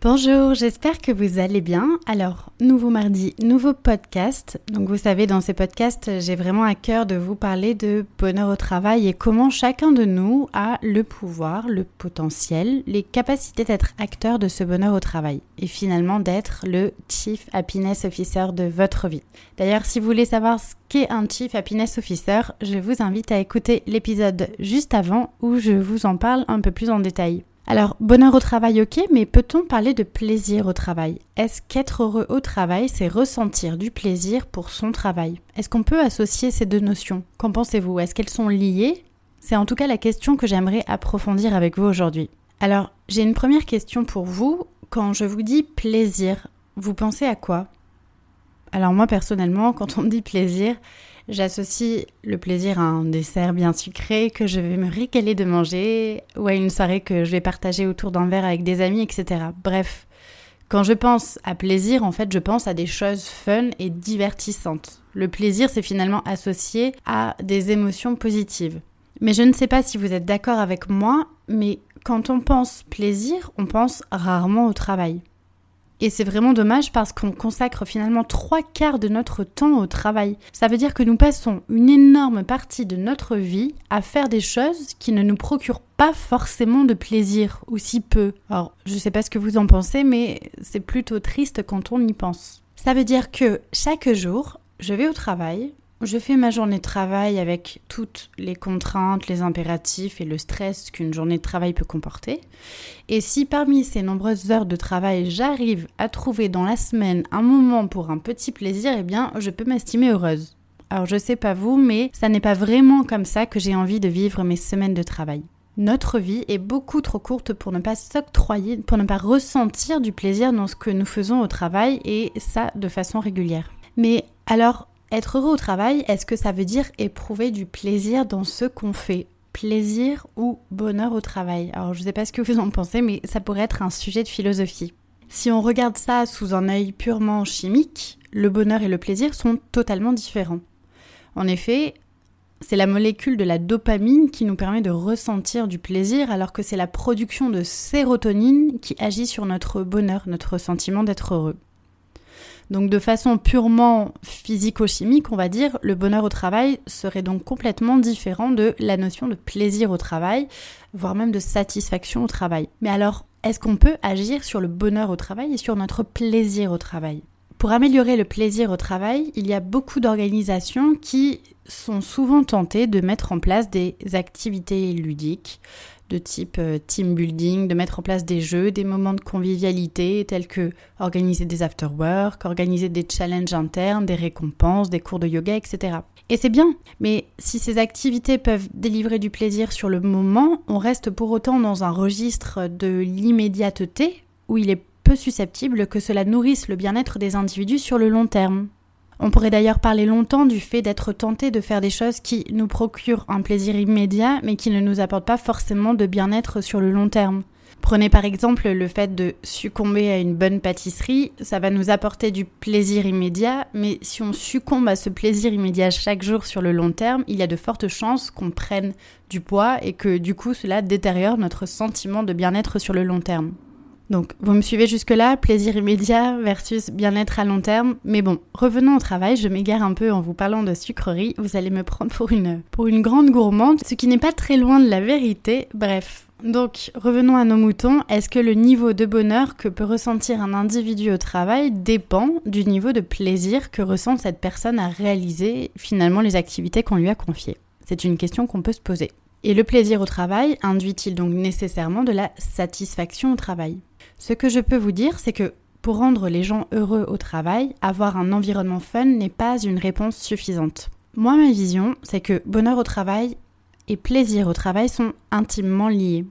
Bonjour, j'espère que vous allez bien. Alors, nouveau mardi, nouveau podcast. Donc vous savez, dans ces podcasts, j'ai vraiment à cœur de vous parler de bonheur au travail et comment chacun de nous a le pouvoir, le potentiel, les capacités d'être acteur de ce bonheur au travail et finalement d'être le Chief Happiness Officer de votre vie. D'ailleurs, si vous voulez savoir ce qu'est un Chief Happiness Officer, je vous invite à écouter l'épisode juste avant où je vous en parle un peu plus en détail. Alors, bonheur au travail, ok, mais peut-on parler de plaisir au travail? Est-ce qu'être heureux au travail, c'est ressentir du plaisir pour son travail? Est-ce qu'on peut associer ces deux notions? Qu'en pensez-vous? Est-ce qu'elles sont liées? C'est en tout cas la question que j'aimerais approfondir avec vous aujourd'hui. Alors, j'ai une première question pour vous. Quand je vous dis plaisir, vous pensez à quoi? Alors moi personnellement, quand on dit plaisir, J'associe le plaisir à un dessert bien sucré que je vais me régaler de manger ou à une soirée que je vais partager autour d'un verre avec des amis, etc. Bref, quand je pense à plaisir, en fait, je pense à des choses fun et divertissantes. Le plaisir, c'est finalement associé à des émotions positives. Mais je ne sais pas si vous êtes d'accord avec moi, mais quand on pense plaisir, on pense rarement au travail. Et c'est vraiment dommage parce qu'on consacre finalement trois quarts de notre temps au travail. Ça veut dire que nous passons une énorme partie de notre vie à faire des choses qui ne nous procurent pas forcément de plaisir, ou si peu. Alors, je sais pas ce que vous en pensez, mais c'est plutôt triste quand on y pense. Ça veut dire que chaque jour, je vais au travail, je fais ma journée de travail avec toutes les contraintes, les impératifs et le stress qu'une journée de travail peut comporter. Et si parmi ces nombreuses heures de travail, j'arrive à trouver dans la semaine un moment pour un petit plaisir, eh bien, je peux m'estimer heureuse. Alors je sais pas vous, mais ça n'est pas vraiment comme ça que j'ai envie de vivre mes semaines de travail. Notre vie est beaucoup trop courte pour ne pas s'octroyer, pour ne pas ressentir du plaisir dans ce que nous faisons au travail et ça de façon régulière. Mais alors, être heureux au travail, est-ce que ça veut dire éprouver du plaisir dans ce qu'on fait? Plaisir ou bonheur au travail? Alors je ne sais pas ce que vous en pensez, mais ça pourrait être un sujet de philosophie. Si on regarde ça sous un œil purement chimique, le bonheur et le plaisir sont totalement différents. En effet, c'est la molécule de la dopamine qui nous permet de ressentir du plaisir alors que c'est la production de sérotonine qui agit sur notre bonheur, notre sentiment d'être heureux. Donc de façon purement physico-chimique, on va dire, le bonheur au travail serait donc complètement différent de la notion de plaisir au travail, voire même de satisfaction au travail. Mais alors, est-ce qu'on peut agir sur le bonheur au travail et sur notre plaisir au travail? Pour améliorer le plaisir au travail, il y a beaucoup d'organisations qui sont souvent tentées de mettre en place des activités ludiques, de type euh, team building, de mettre en place des jeux, des moments de convivialité tels que organiser des after-work, organiser des challenges internes, des récompenses, des cours de yoga, etc. Et c'est bien, mais si ces activités peuvent délivrer du plaisir sur le moment, on reste pour autant dans un registre de l'immédiateté où il est peu susceptible que cela nourrisse le bien-être des individus sur le long terme. On pourrait d'ailleurs parler longtemps du fait d'être tenté de faire des choses qui nous procurent un plaisir immédiat mais qui ne nous apportent pas forcément de bien-être sur le long terme. Prenez par exemple le fait de succomber à une bonne pâtisserie, ça va nous apporter du plaisir immédiat, mais si on succombe à ce plaisir immédiat chaque jour sur le long terme, il y a de fortes chances qu'on prenne du poids et que du coup cela détériore notre sentiment de bien-être sur le long terme. Donc, vous me suivez jusque-là, plaisir immédiat versus bien-être à long terme. Mais bon, revenons au travail, je m'égare un peu en vous parlant de sucrerie. Vous allez me prendre pour une, pour une grande gourmande, ce qui n'est pas très loin de la vérité. Bref, Donc, revenons à nos moutons. Est-ce que le niveau de bonheur que peut ressentir un individu au travail dépend du niveau de plaisir que ressent cette personne à réaliser finalement les activités qu'on lui a confiées? C'est une question qu'on peut se poser. Et le plaisir au travail induit-il donc nécessairement de la satisfaction au travail? Ce que je peux vous dire, c'est que pour rendre les gens heureux au travail, avoir un environnement fun n'est pas une réponse suffisante. Moi, ma vision, c'est que bonheur au travail et plaisir au travail sont intimement liés.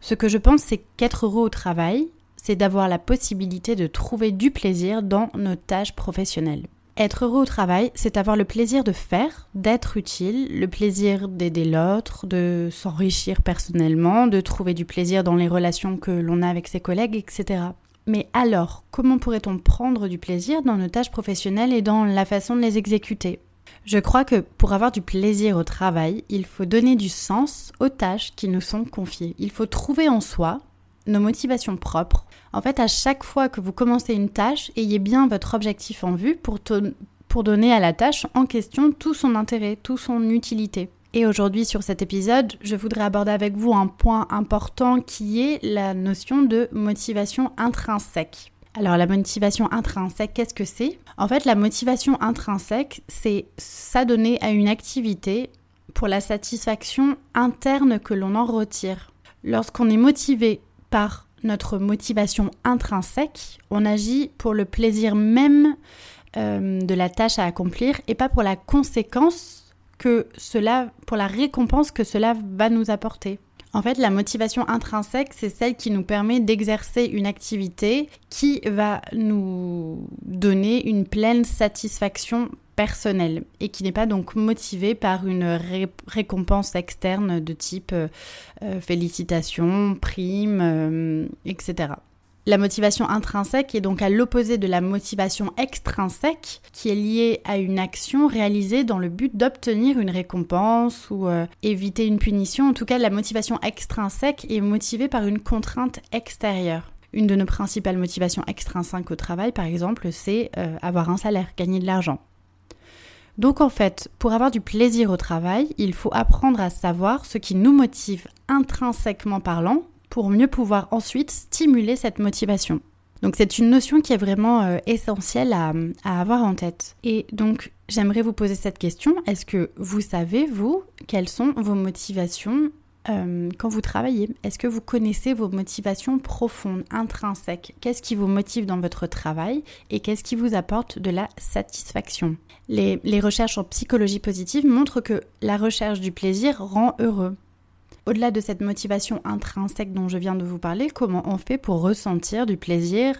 Ce que je pense, c'est qu'être heureux au travail, c'est d'avoir la possibilité de trouver du plaisir dans nos tâches professionnelles. Être heureux au travail, c'est avoir le plaisir de faire, d'être utile, le plaisir d'aider l'autre, de s'enrichir personnellement, de trouver du plaisir dans les relations que l'on a avec ses collègues, etc. Mais alors, comment pourrait-on prendre du plaisir dans nos tâches professionnelles et dans la façon de les exécuter? Je crois que pour avoir du plaisir au travail, il faut donner du sens aux tâches qui nous sont confiées. Il faut trouver en soi nos motivations propres. En fait, à chaque fois que vous commencez une tâche, ayez bien votre objectif en vue pour, donner à la tâche en question tout son intérêt, toute son utilité. Et aujourd'hui, sur cet épisode, je voudrais aborder avec vous un point important qui est la notion de motivation intrinsèque. Alors la motivation intrinsèque, qu'est-ce que c'est? En fait, la motivation intrinsèque, c'est s'adonner à une activité pour la satisfaction interne que l'on en retire. Lorsqu'on est motivé par notre motivation intrinsèque, on agit pour le plaisir même euh, de la tâche à accomplir et pas pour la conséquence que cela, pour la récompense que cela va nous apporter. En fait, la motivation intrinsèque, c'est celle qui nous permet d'exercer une activité qui va nous donner une pleine satisfaction personnelle et qui n'est pas donc motivée par une récompense externe de type euh, euh, félicitations, primes, euh, etc. La motivation intrinsèque est donc à l'opposé de la motivation extrinsèque qui est liée à une action réalisée dans le but d'obtenir une récompense ou euh, éviter une punition. En tout cas, la motivation extrinsèque est motivée par une contrainte extérieure. Une de nos principales motivations extrinsèques au travail, par exemple, c'est avoir un salaire, gagner de l'argent. Donc en fait, pour avoir du plaisir au travail, il faut apprendre à savoir ce qui nous motive intrinsèquement parlant pour mieux pouvoir ensuite stimuler cette motivation. Donc c'est une notion qui est vraiment euh, essentielle à, avoir en tête. Et donc j'aimerais vous poser cette question. Est-ce que vous savez, vous, quelles sont vos motivations euh, quand vous travaillez Est-ce que vous connaissez vos motivations profondes, intrinsèques? Qu'est-ce qui vous motive dans votre travail et qu'est-ce qui vous apporte de la satisfaction? Les recherches en psychologie positive montrent que la recherche du plaisir rend heureux. Au-delà de cette motivation intrinsèque dont je viens de vous parler, comment on fait pour ressentir du plaisir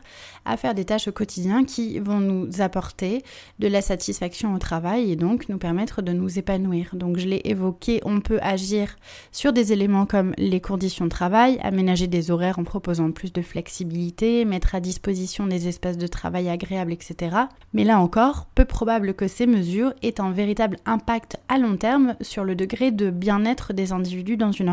à faire des tâches au quotidien qui vont nous apporter de la satisfaction au travail et donc nous permettre de nous épanouir? Donc je l'ai évoqué, on peut agir sur des éléments comme les conditions de travail, aménager des horaires en proposant plus de flexibilité, mettre à disposition des espaces de travail agréables, etc. Mais là encore, peu probable que ces mesures aient un véritable impact à long terme sur le degré de bien-être des individus dans une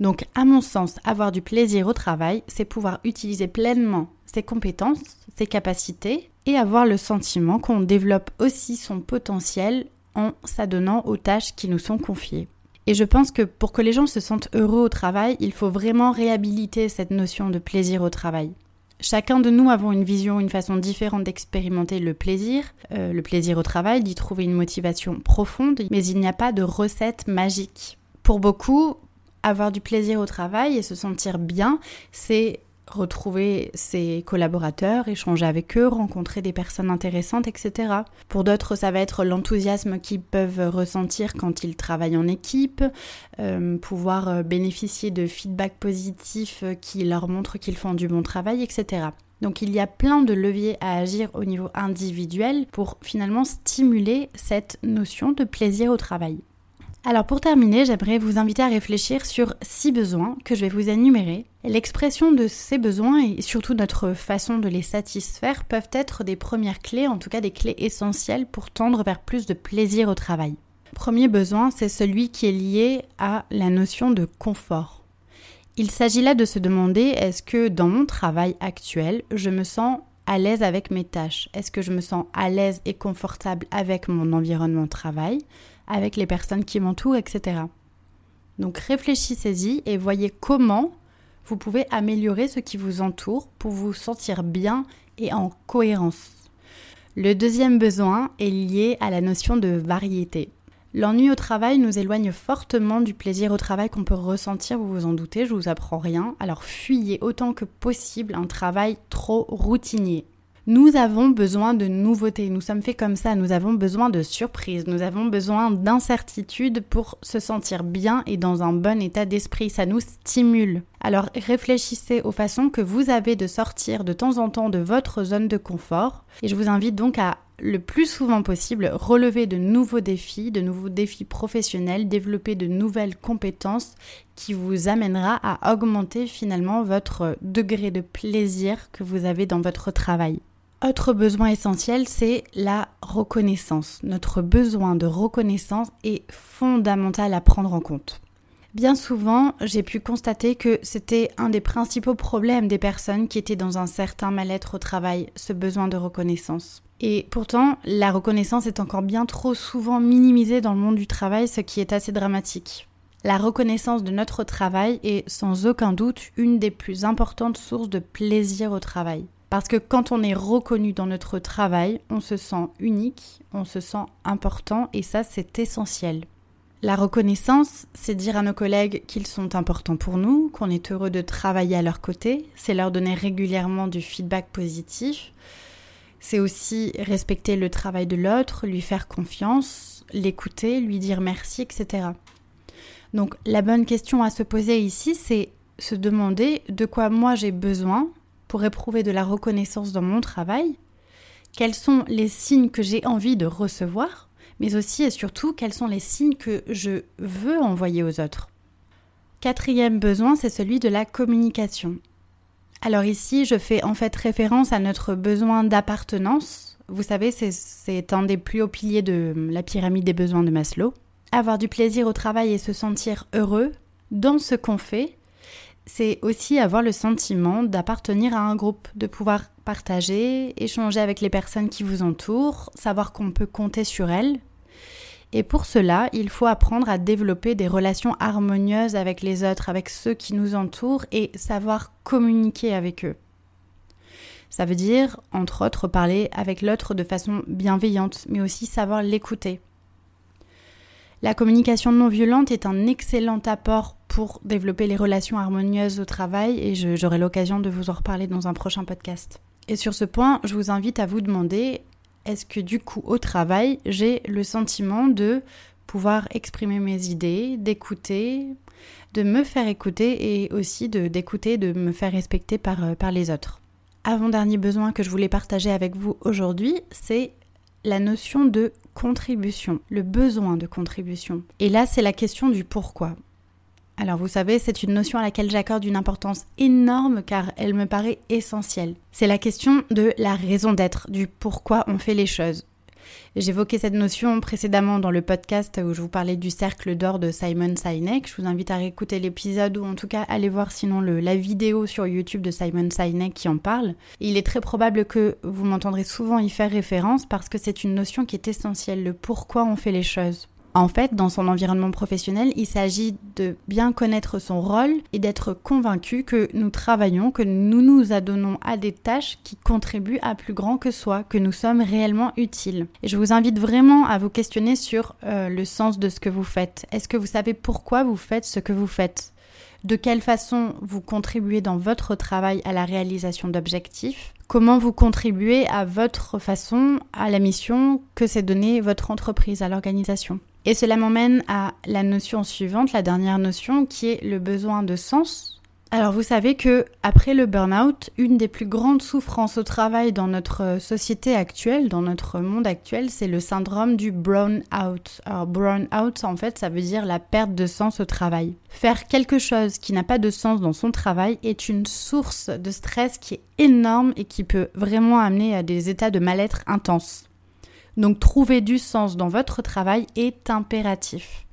Donc à mon sens, avoir du plaisir au travail, c'est pouvoir utiliser pleinement ses compétences, ses capacités et avoir le sentiment qu'on développe aussi son potentiel en s'adonnant aux tâches qui nous sont confiées. Et je pense que pour que les gens se sentent heureux au travail, il faut vraiment réhabiliter cette notion de plaisir au travail. Chacun de nous avons une vision, une façon différente d'expérimenter le plaisir, euh, le plaisir au travail, d'y trouver une motivation profonde, mais il n'y a pas de recette magique. Pour beaucoup, avoir du plaisir au travail et se sentir bien, c'est retrouver ses collaborateurs, échanger avec eux, rencontrer des personnes intéressantes, etc. Pour d'autres, ça va être l'enthousiasme qu'ils peuvent ressentir quand ils travaillent en équipe, euh, pouvoir euh, bénéficier de feedback positifs qui leur montrent qu'ils font du bon travail, etc. Donc il y a plein de leviers à agir au niveau individuel pour finalement stimuler cette notion de plaisir au travail. Alors pour terminer, j'aimerais vous inviter à réfléchir sur six besoins que je vais vous énumérer. L'expression de ces besoins et surtout notre façon de les satisfaire peuvent être des premières clés, en tout cas des clés essentielles pour tendre vers plus de plaisir au travail. Premier besoin, c'est celui qui est lié à la notion de confort. Il s'agit là de se demander est-ce que dans mon travail actuel, je me sens à l'aise avec mes tâches? Est-ce que je me sens à l'aise et confortable avec mon environnement de travail? Avec les personnes qui m'entourent, etc. Donc réfléchissez-y et voyez comment vous pouvez améliorer ce qui vous entoure pour vous sentir bien et en cohérence. Le deuxième besoin est lié à la notion de variété. L'ennui au travail nous éloigne fortement du plaisir au travail qu'on peut ressentir, vous vous en doutez, je vous apprends rien. Alors fuyez autant que possible un travail trop routinier. Nous avons besoin de nouveautés, nous sommes faits comme ça, nous avons besoin de surprises, nous avons besoin d'incertitudes pour se sentir bien et dans un bon état d'esprit, ça nous stimule. Alors réfléchissez aux façons que vous avez de sortir de temps en temps de votre zone de confort. Et je vous invite donc à le plus souvent possible relever de nouveaux défis, de nouveaux défis professionnels, développer de nouvelles compétences qui vous amènera à augmenter finalement votre degré de plaisir que vous avez dans votre travail. Autre besoin essentiel, c'est la reconnaissance. Notre besoin de reconnaissance est fondamental à prendre en compte. Bien souvent, j'ai pu constater que c'était un des principaux problèmes des personnes qui étaient dans un certain mal-être au travail, ce besoin de reconnaissance. Et pourtant, la reconnaissance est encore bien trop souvent minimisée dans le monde du travail, ce qui est assez dramatique. La reconnaissance de notre travail est sans aucun doute une des plus importantes sources de plaisir au travail. Parce que quand on est reconnu dans notre travail, on se sent unique, on se sent important et ça c'est essentiel. La reconnaissance, c'est dire à nos collègues qu'ils sont importants pour nous, qu'on est heureux de travailler à leur côté, c'est leur donner régulièrement du feedback positif, c'est aussi respecter le travail de l'autre, lui faire confiance, l'écouter, lui dire merci, etc. Donc la bonne question à se poser ici, c'est se demander de quoi moi j'ai besoin pour éprouver de la reconnaissance dans mon travail, quels sont les signes que j'ai envie de recevoir, mais aussi et surtout quels sont les signes que je veux envoyer aux autres. Quatrième besoin, c'est celui de la communication. Alors ici, je fais en fait référence à notre besoin d'appartenance. Vous savez, c'est un des plus hauts piliers de la pyramide des besoins de Maslow. Avoir du plaisir au travail et se sentir heureux dans ce qu'on fait, c'est aussi avoir le sentiment d'appartenir à un groupe, de pouvoir partager, échanger avec les personnes qui vous entourent, savoir qu'on peut compter sur elles, et pour cela, il faut apprendre à développer des relations harmonieuses avec les autres, avec ceux qui nous entourent et savoir communiquer avec eux. Ça veut dire, entre autres, parler avec l'autre de façon bienveillante, mais aussi savoir l'écouter. La communication non violente est un excellent apport pour développer les relations harmonieuses au travail et j'aurai l'occasion de vous en reparler dans un prochain podcast. Et sur ce point, je vous invite à vous demander est-ce que du coup au travail, j'ai le sentiment de pouvoir exprimer mes idées, d'écouter, de me faire écouter et aussi d'écouter, de me faire respecter euh, par les autres. Avant-dernier besoin que je voulais partager avec vous aujourd'hui, c'est la notion de contribution, le besoin de contribution. Et là, c'est la question du pourquoi. Alors vous savez, c'est une notion à laquelle j'accorde une importance énorme car elle me paraît essentielle. C'est la question de la raison d'être, du pourquoi on fait les choses. J'évoquais cette notion précédemment dans le podcast où je vous parlais du cercle d'or de Simon Sinek. Je vous invite à réécouter l'épisode ou en tout cas aller voir sinon la vidéo sur YouTube de Simon Sinek qui en parle. Il est très probable que vous m'entendrez souvent y faire référence parce que c'est une notion qui est essentielle, le pourquoi on fait les choses. En fait, dans son environnement professionnel, il s'agit de bien connaître son rôle et d'être convaincu que nous travaillons, que nous nous adonnons à des tâches qui contribuent à plus grand que soi, que nous sommes réellement utiles. Et je vous invite vraiment à vous questionner sur euh, le sens de ce que vous faites. Est-ce que vous savez pourquoi vous faites ce que vous faites? De quelle façon vous contribuez dans votre travail à la réalisation d'objectifs, comment vous contribuez à votre façon à la mission que s'est donnée votre entreprise, à l'organisation? Et cela m'emmène à la notion suivante, la dernière notion, qui est le besoin de sens. Alors vous savez que après le burn-out, une des plus grandes souffrances au travail dans notre société actuelle, dans notre monde actuel, c'est le syndrome du brown-out. Alors brown-out, en fait, ça veut dire la perte de sens au travail. Faire quelque chose qui n'a pas de sens dans son travail est une source de stress qui est énorme et qui peut vraiment amener à des états de mal-être intenses. Donc trouver du sens dans votre travail est impératif.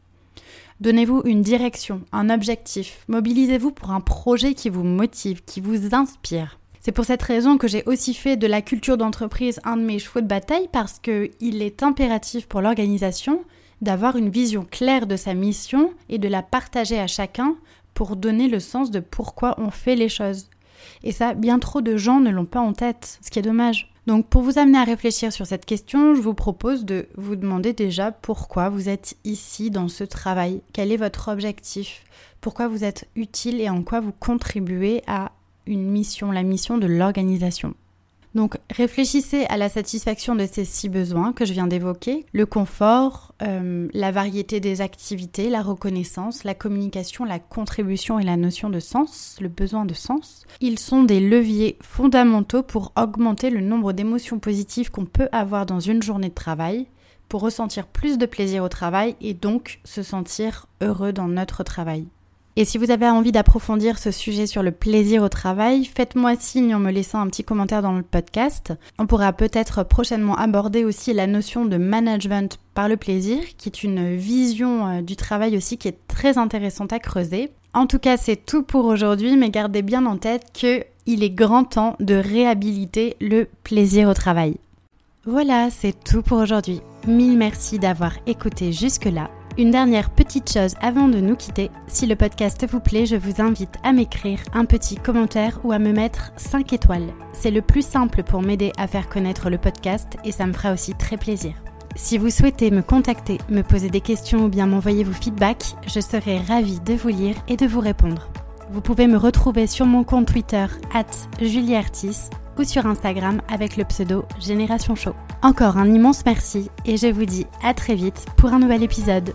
Donnez-vous une direction, un objectif, mobilisez-vous pour un projet qui vous motive, qui vous inspire. C'est pour cette raison que j'ai aussi fait de la culture d'entreprise un de mes chevaux de bataille parce qu'il est impératif pour l'organisation d'avoir une vision claire de sa mission et de la partager à chacun pour donner le sens de pourquoi on fait les choses. Et ça, bien trop de gens ne l'ont pas en tête, ce qui est dommage. Donc pour vous amener à réfléchir sur cette question, je vous propose de vous demander déjà pourquoi vous êtes ici dans ce travail, quel est votre objectif, pourquoi vous êtes utile et en quoi vous contribuez à une mission, la mission de l'organisation? Donc réfléchissez à la satisfaction de ces six besoins que je viens d'évoquer, le confort, euh, la variété des activités, la reconnaissance, la communication, la contribution et la notion de sens, le besoin de sens. Ils sont des leviers fondamentaux pour augmenter le nombre d'émotions positives qu'on peut avoir dans une journée de travail, pour ressentir plus de plaisir au travail et donc se sentir heureux dans notre travail. Et si vous avez envie d'approfondir ce sujet sur le plaisir au travail, faites-moi signe en me laissant un petit commentaire dans le podcast. On pourra peut-être prochainement aborder aussi la notion de management par le plaisir, qui est une vision euh, du travail aussi qui est très intéressante à creuser. En tout cas, c'est tout pour aujourd'hui, mais gardez bien en tête que il est grand temps de réhabiliter le plaisir au travail. Voilà, c'est tout pour aujourd'hui. Mille merci d'avoir écouté jusque-là. Une dernière petite chose avant de nous quitter, si le podcast vous plaît, je vous invite à m'écrire un petit commentaire ou à me mettre 5 étoiles. C'est le plus simple pour m'aider à faire connaître le podcast et ça me fera aussi très plaisir. Si vous souhaitez me contacter, me poser des questions ou bien m'envoyer vos feedbacks, je serai ravie de vous lire et de vous répondre. Vous pouvez me retrouver sur mon compte Twitter, at juliertis, ou sur Instagram avec le pseudo Génération Show. Encore un immense merci et je vous dis à très vite pour un nouvel épisode.